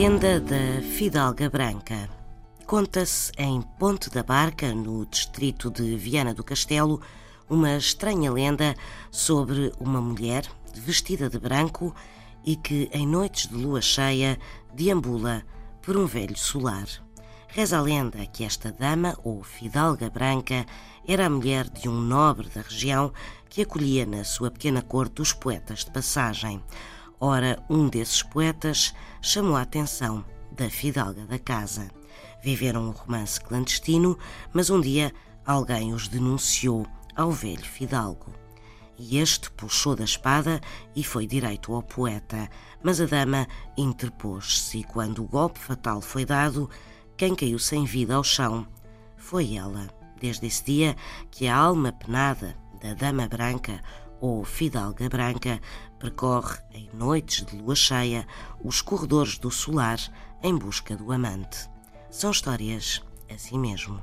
lenda da Fidalga Branca. Conta-se em Ponte da Barca, no distrito de Viana do Castelo, uma estranha lenda sobre uma mulher vestida de branco e que, em noites de lua cheia, deambula por um velho solar. Reza a lenda que esta dama, ou Fidalga Branca, era a mulher de um nobre da região que acolhia na sua pequena corte os poetas de passagem. Ora, um desses poetas chamou a atenção da fidalga da casa. Viveram um romance clandestino, mas um dia alguém os denunciou ao velho fidalgo. E este puxou da espada e foi direito ao poeta, mas a dama interpôs-se e quando o golpe fatal foi dado, quem caiu sem vida ao chão foi ela. Desde esse dia que a alma penada da Dama Branca ou Fidalga Branca percorre em noites de lua cheia os corredores do solar em busca do amante. São histórias assim mesmo.